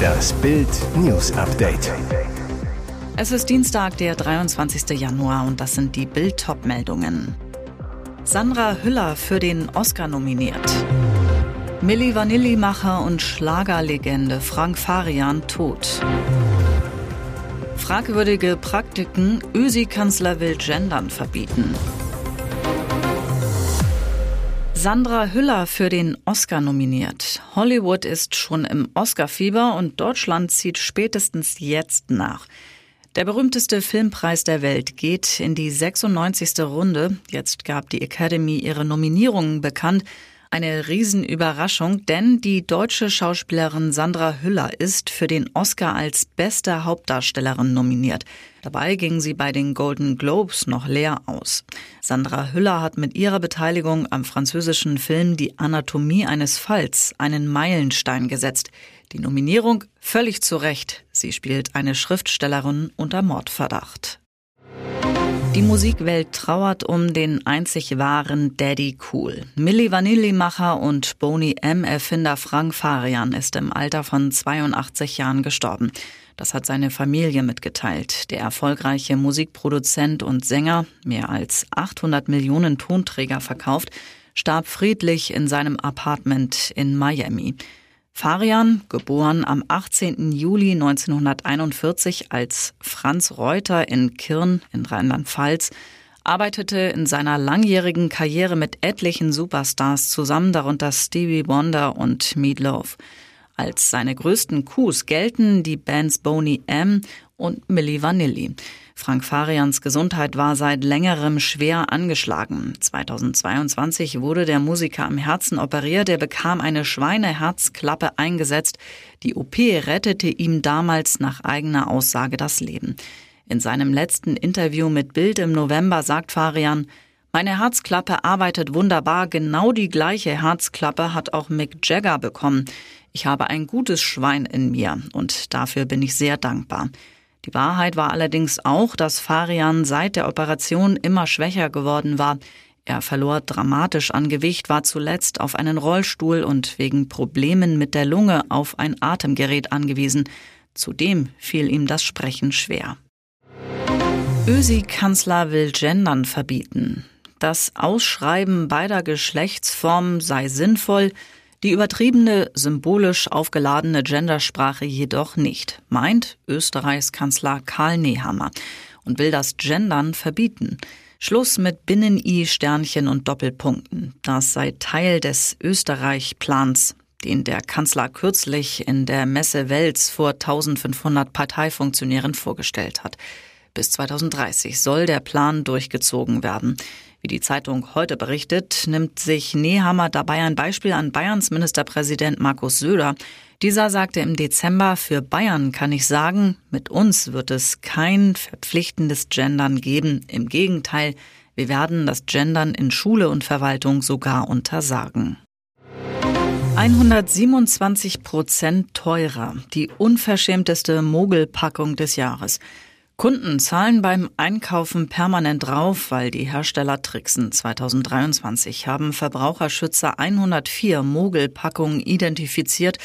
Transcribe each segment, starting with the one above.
Das Bild News Update. Es ist Dienstag, der 23. Januar und das sind die Bild meldungen Sandra Hüller für den Oscar nominiert. Milli Vanilli-Macher und Schlagerlegende Frank Farian tot. Fragwürdige Praktiken, Ösi-Kanzler will Gendern verbieten. Sandra Hüller für den Oscar nominiert. Hollywood ist schon im Oscar-Fieber und Deutschland zieht spätestens jetzt nach. Der berühmteste Filmpreis der Welt geht in die 96. Runde. Jetzt gab die Academy ihre Nominierungen bekannt. Eine Riesenüberraschung, denn die deutsche Schauspielerin Sandra Hüller ist für den Oscar als beste Hauptdarstellerin nominiert. Dabei ging sie bei den Golden Globes noch leer aus. Sandra Hüller hat mit ihrer Beteiligung am französischen Film Die Anatomie eines Falls einen Meilenstein gesetzt. Die Nominierung völlig zu Recht. Sie spielt eine Schriftstellerin unter Mordverdacht. Die Musikwelt trauert um den einzig wahren Daddy Cool. Milli Vanilli-Macher und Boni M-Erfinder Frank Farian ist im Alter von 82 Jahren gestorben. Das hat seine Familie mitgeteilt. Der erfolgreiche Musikproduzent und Sänger, mehr als 800 Millionen Tonträger verkauft, starb friedlich in seinem Apartment in Miami. Farian, geboren am 18. Juli 1941 als Franz Reuter in Kirn in Rheinland-Pfalz, arbeitete in seiner langjährigen Karriere mit etlichen Superstars zusammen, darunter Stevie Wonder und Meatloaf. Als seine größten Coups gelten die Bands Boney M und Milli Vanilli. Frank Farians Gesundheit war seit längerem schwer angeschlagen. 2022 wurde der Musiker am Herzen operiert. Er bekam eine Schweineherzklappe eingesetzt. Die OP rettete ihm damals nach eigener Aussage das Leben. In seinem letzten Interview mit Bild im November sagt Farian, meine Herzklappe arbeitet wunderbar. Genau die gleiche Herzklappe hat auch Mick Jagger bekommen. Ich habe ein gutes Schwein in mir und dafür bin ich sehr dankbar. Die Wahrheit war allerdings auch, dass Farian seit der Operation immer schwächer geworden war. Er verlor dramatisch an Gewicht, war zuletzt auf einen Rollstuhl und wegen Problemen mit der Lunge auf ein Atemgerät angewiesen. Zudem fiel ihm das Sprechen schwer. Ösi-Kanzler will Gendern verbieten. Das Ausschreiben beider Geschlechtsformen sei sinnvoll, die übertriebene, symbolisch aufgeladene Gendersprache jedoch nicht, meint Österreichs Kanzler Karl Nehammer und will das Gendern verbieten. Schluss mit Binnen-I, Sternchen und Doppelpunkten. Das sei Teil des Österreich-Plans, den der Kanzler kürzlich in der Messe Wels vor 1500 Parteifunktionären vorgestellt hat. Bis 2030 soll der Plan durchgezogen werden. Wie die Zeitung heute berichtet, nimmt sich Nehammer dabei ein Beispiel an Bayerns Ministerpräsident Markus Söder. Dieser sagte im Dezember, für Bayern kann ich sagen, mit uns wird es kein verpflichtendes Gendern geben. Im Gegenteil, wir werden das Gendern in Schule und Verwaltung sogar untersagen. 127 Prozent teurer. Die unverschämteste Mogelpackung des Jahres. Kunden zahlen beim Einkaufen permanent drauf, weil die Hersteller tricksen. 2023 haben Verbraucherschützer 104 Mogelpackungen identifiziert,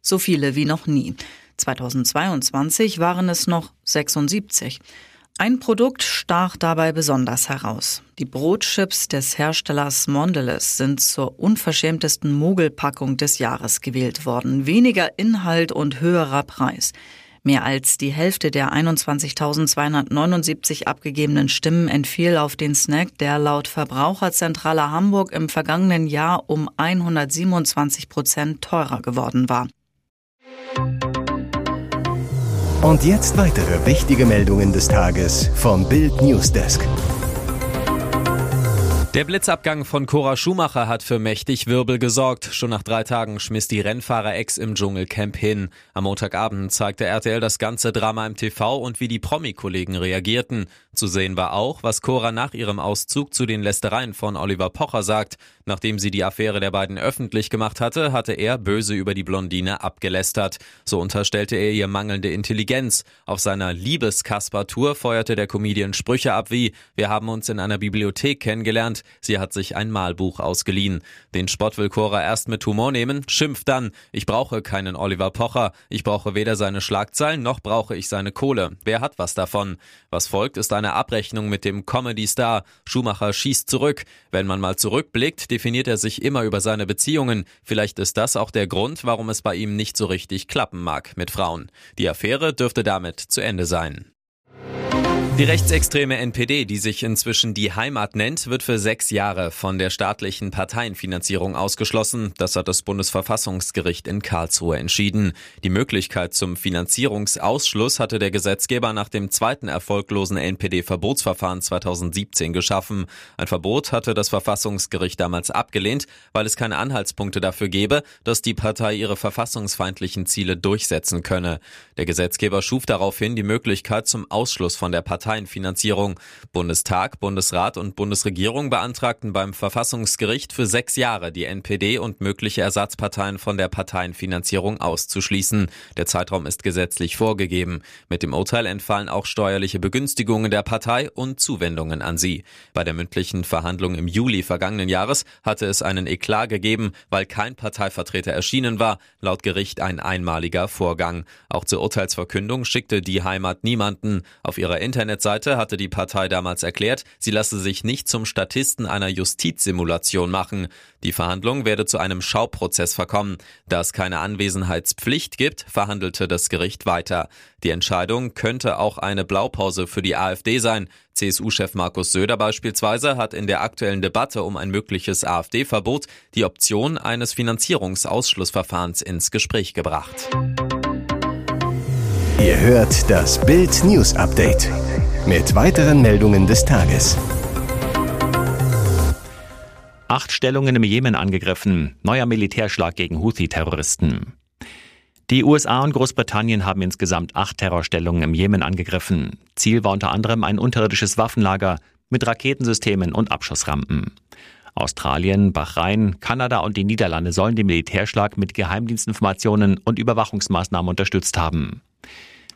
so viele wie noch nie. 2022 waren es noch 76. Ein Produkt stach dabei besonders heraus. Die Brotchips des Herstellers Mondelez sind zur unverschämtesten Mogelpackung des Jahres gewählt worden. Weniger Inhalt und höherer Preis. Mehr als die Hälfte der 21.279 abgegebenen Stimmen entfiel auf den Snack, der laut Verbraucherzentrale Hamburg im vergangenen Jahr um 127 Prozent teurer geworden war. Und jetzt weitere wichtige Meldungen des Tages vom Bild Newsdesk. Der Blitzabgang von Cora Schumacher hat für mächtig Wirbel gesorgt. Schon nach drei Tagen schmiss die Rennfahrer-Ex im Dschungelcamp hin. Am Montagabend zeigte RTL das ganze Drama im TV und wie die Promi-Kollegen reagierten. Zu sehen war auch, was Cora nach ihrem Auszug zu den Lästereien von Oliver Pocher sagt. Nachdem sie die Affäre der beiden öffentlich gemacht hatte, hatte er böse über die Blondine abgelästert. So unterstellte er ihr mangelnde Intelligenz. Auf seiner Liebeskasper-Tour feuerte der Comedian Sprüche ab wie, wir haben uns in einer Bibliothek kennengelernt, sie hat sich ein Malbuch ausgeliehen. Den Spott will Cora erst mit Humor nehmen, schimpft dann, ich brauche keinen Oliver Pocher, ich brauche weder seine Schlagzeilen noch brauche ich seine Kohle. Wer hat was davon? Was folgt, ist eine Abrechnung mit dem Comedy-Star. Schumacher schießt zurück. Wenn man mal zurückblickt, definiert er sich immer über seine Beziehungen. Vielleicht ist das auch der Grund, warum es bei ihm nicht so richtig klappen mag mit Frauen. Die Affäre dürfte damit zu Ende sein. Die rechtsextreme NPD, die sich inzwischen die Heimat nennt, wird für sechs Jahre von der staatlichen Parteienfinanzierung ausgeschlossen. Das hat das Bundesverfassungsgericht in Karlsruhe entschieden. Die Möglichkeit zum Finanzierungsausschluss hatte der Gesetzgeber nach dem zweiten erfolglosen NPD-Verbotsverfahren 2017 geschaffen. Ein Verbot hatte das Verfassungsgericht damals abgelehnt, weil es keine Anhaltspunkte dafür gebe, dass die Partei ihre verfassungsfeindlichen Ziele durchsetzen könne. Der Gesetzgeber schuf daraufhin die Möglichkeit zum Ausschluss von der Partei Parteienfinanzierung. Bundestag, Bundesrat und Bundesregierung beantragten beim Verfassungsgericht für sechs Jahre die NPD und mögliche Ersatzparteien von der Parteienfinanzierung auszuschließen. Der Zeitraum ist gesetzlich vorgegeben. Mit dem Urteil entfallen auch steuerliche Begünstigungen der Partei und Zuwendungen an sie. Bei der mündlichen Verhandlung im Juli vergangenen Jahres hatte es einen Eklat gegeben, weil kein Parteivertreter erschienen war, laut Gericht ein einmaliger Vorgang. Auch zur Urteilsverkündung schickte die Heimat niemanden. Auf ihrer Internet Internetseite hatte die Partei damals erklärt, sie lasse sich nicht zum Statisten einer Justizsimulation machen. Die Verhandlung werde zu einem Schauprozess verkommen. Da es keine Anwesenheitspflicht gibt, verhandelte das Gericht weiter. Die Entscheidung könnte auch eine Blaupause für die AfD sein. CSU-Chef Markus Söder beispielsweise hat in der aktuellen Debatte um ein mögliches AfD-Verbot die Option eines Finanzierungsausschlussverfahrens ins Gespräch gebracht. Ihr hört das Bild News Update mit weiteren Meldungen des Tages. Acht Stellungen im Jemen angegriffen. Neuer Militärschlag gegen Houthi-Terroristen. Die USA und Großbritannien haben insgesamt acht Terrorstellungen im Jemen angegriffen. Ziel war unter anderem ein unterirdisches Waffenlager mit Raketensystemen und Abschussrampen. Australien, Bahrain, Kanada und die Niederlande sollen den Militärschlag mit Geheimdienstinformationen und Überwachungsmaßnahmen unterstützt haben.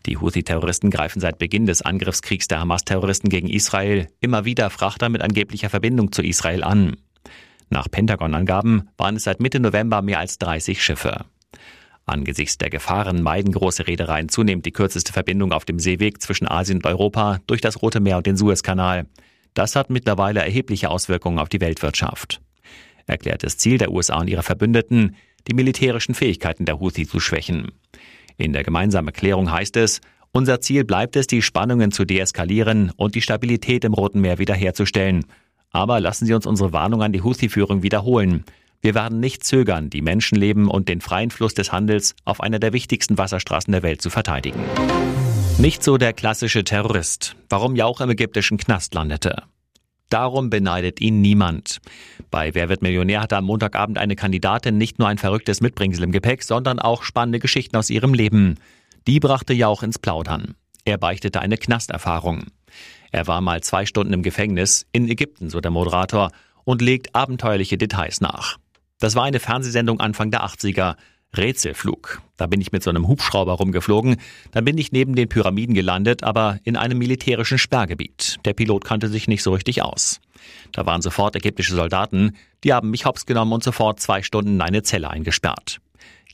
Die Houthi-Terroristen greifen seit Beginn des Angriffskriegs der Hamas-Terroristen gegen Israel immer wieder Frachter mit angeblicher Verbindung zu Israel an. Nach Pentagon-Angaben waren es seit Mitte November mehr als 30 Schiffe. Angesichts der Gefahren meiden große Reedereien zunehmend die kürzeste Verbindung auf dem Seeweg zwischen Asien und Europa durch das Rote Meer und den Suezkanal. Das hat mittlerweile erhebliche Auswirkungen auf die Weltwirtschaft. Erklärtes Ziel der USA und ihrer Verbündeten, die militärischen Fähigkeiten der Houthi zu schwächen. In der gemeinsamen Erklärung heißt es, unser Ziel bleibt es, die Spannungen zu deeskalieren und die Stabilität im Roten Meer wiederherzustellen. Aber lassen Sie uns unsere Warnung an die Houthi-Führung wiederholen. Wir werden nicht zögern, die Menschenleben und den freien Fluss des Handels auf einer der wichtigsten Wasserstraßen der Welt zu verteidigen. Nicht so der klassische Terrorist, warum ja auch im ägyptischen Knast landete. Darum beneidet ihn niemand. Bei Wer wird Millionär hatte am Montagabend eine Kandidatin nicht nur ein verrücktes Mitbringsel im Gepäck, sondern auch spannende Geschichten aus ihrem Leben. Die brachte Jauch ins Plaudern. Er beichtete eine Knasterfahrung. Er war mal zwei Stunden im Gefängnis in Ägypten, so der Moderator, und legt abenteuerliche Details nach. Das war eine Fernsehsendung Anfang der 80er. Rätselflug. Da bin ich mit so einem Hubschrauber rumgeflogen. Dann bin ich neben den Pyramiden gelandet, aber in einem militärischen Sperrgebiet. Der Pilot kannte sich nicht so richtig aus. Da waren sofort ägyptische Soldaten. Die haben mich hops genommen und sofort zwei Stunden in eine Zelle eingesperrt.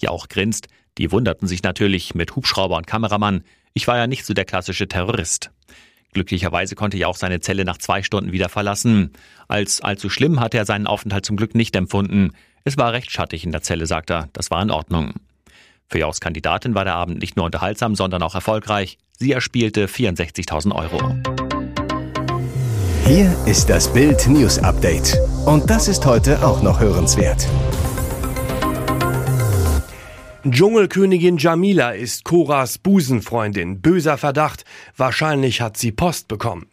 Ja, auch grinst. Die wunderten sich natürlich mit Hubschrauber und Kameramann. Ich war ja nicht so der klassische Terrorist. Glücklicherweise konnte ich auch seine Zelle nach zwei Stunden wieder verlassen. Als allzu schlimm hatte er seinen Aufenthalt zum Glück nicht empfunden. Es war recht schattig in der Zelle, sagt er. Das war in Ordnung. Für Jaus Kandidatin war der Abend nicht nur unterhaltsam, sondern auch erfolgreich. Sie erspielte 64.000 Euro. Hier ist das Bild News Update. Und das ist heute auch noch hörenswert. Dschungelkönigin Jamila ist Koras Busenfreundin. Böser Verdacht. Wahrscheinlich hat sie Post bekommen.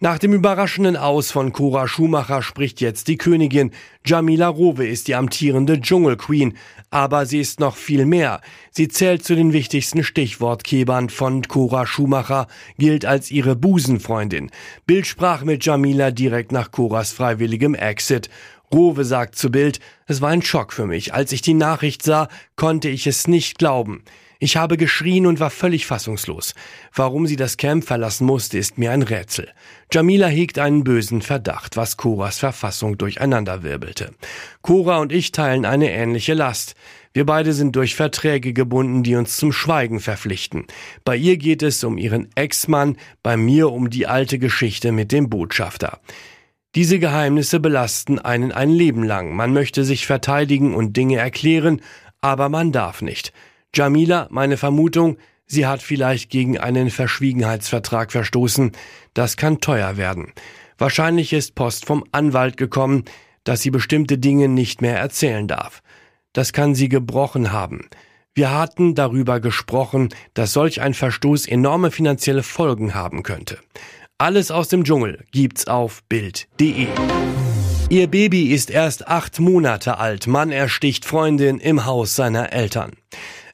Nach dem überraschenden Aus von Cora Schumacher spricht jetzt die Königin. Jamila Rowe ist die amtierende Dschungelqueen. Aber sie ist noch viel mehr. Sie zählt zu den wichtigsten Stichwortkebern von Cora Schumacher, gilt als ihre Busenfreundin. Bild sprach mit Jamila direkt nach Coras freiwilligem Exit. Rowe sagt zu Bild, es war ein Schock für mich. Als ich die Nachricht sah, konnte ich es nicht glauben. Ich habe geschrien und war völlig fassungslos. Warum sie das Camp verlassen musste, ist mir ein Rätsel. Jamila hegt einen bösen Verdacht, was Coras Verfassung durcheinanderwirbelte. Cora und ich teilen eine ähnliche Last. Wir beide sind durch Verträge gebunden, die uns zum Schweigen verpflichten. Bei ihr geht es um ihren Ex-Mann, bei mir um die alte Geschichte mit dem Botschafter. Diese Geheimnisse belasten einen ein Leben lang. Man möchte sich verteidigen und Dinge erklären, aber man darf nicht. Jamila, meine Vermutung, sie hat vielleicht gegen einen Verschwiegenheitsvertrag verstoßen. Das kann teuer werden. Wahrscheinlich ist Post vom Anwalt gekommen, dass sie bestimmte Dinge nicht mehr erzählen darf. Das kann sie gebrochen haben. Wir hatten darüber gesprochen, dass solch ein Verstoß enorme finanzielle Folgen haben könnte. Alles aus dem Dschungel gibt's auf Bild.de. Ihr Baby ist erst acht Monate alt. Mann ersticht Freundin im Haus seiner Eltern.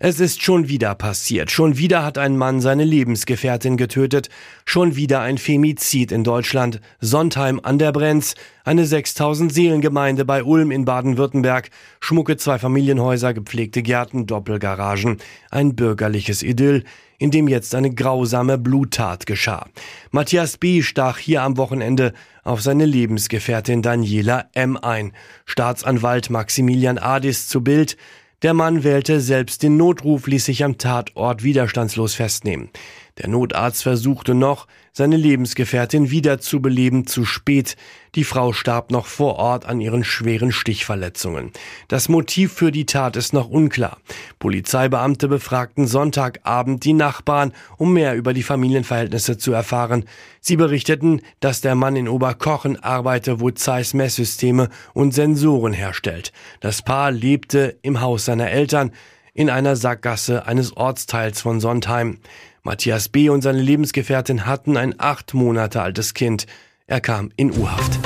Es ist schon wieder passiert. Schon wieder hat ein Mann seine Lebensgefährtin getötet. Schon wieder ein Femizid in Deutschland. Sontheim an der Brenz, eine 6000 Seelengemeinde bei Ulm in Baden-Württemberg. Schmucke zwei Familienhäuser, gepflegte Gärten, Doppelgaragen. Ein bürgerliches Idyll, in dem jetzt eine grausame Bluttat geschah. Matthias B. stach hier am Wochenende auf seine Lebensgefährtin Daniela M. ein. Staatsanwalt Maximilian Adis zu Bild. Der Mann wählte selbst den Notruf, ließ sich am Tatort widerstandslos festnehmen. Der Notarzt versuchte noch, seine Lebensgefährtin wiederzubeleben, zu spät. Die Frau starb noch vor Ort an ihren schweren Stichverletzungen. Das Motiv für die Tat ist noch unklar. Polizeibeamte befragten Sonntagabend die Nachbarn, um mehr über die Familienverhältnisse zu erfahren. Sie berichteten, dass der Mann in Oberkochen arbeite, wo Zeiss Messsysteme und Sensoren herstellt. Das Paar lebte im Haus seiner Eltern in einer Sackgasse eines Ortsteils von Sondheim. Matthias B. und seine Lebensgefährtin hatten ein acht Monate altes Kind. Er kam in U-Haft.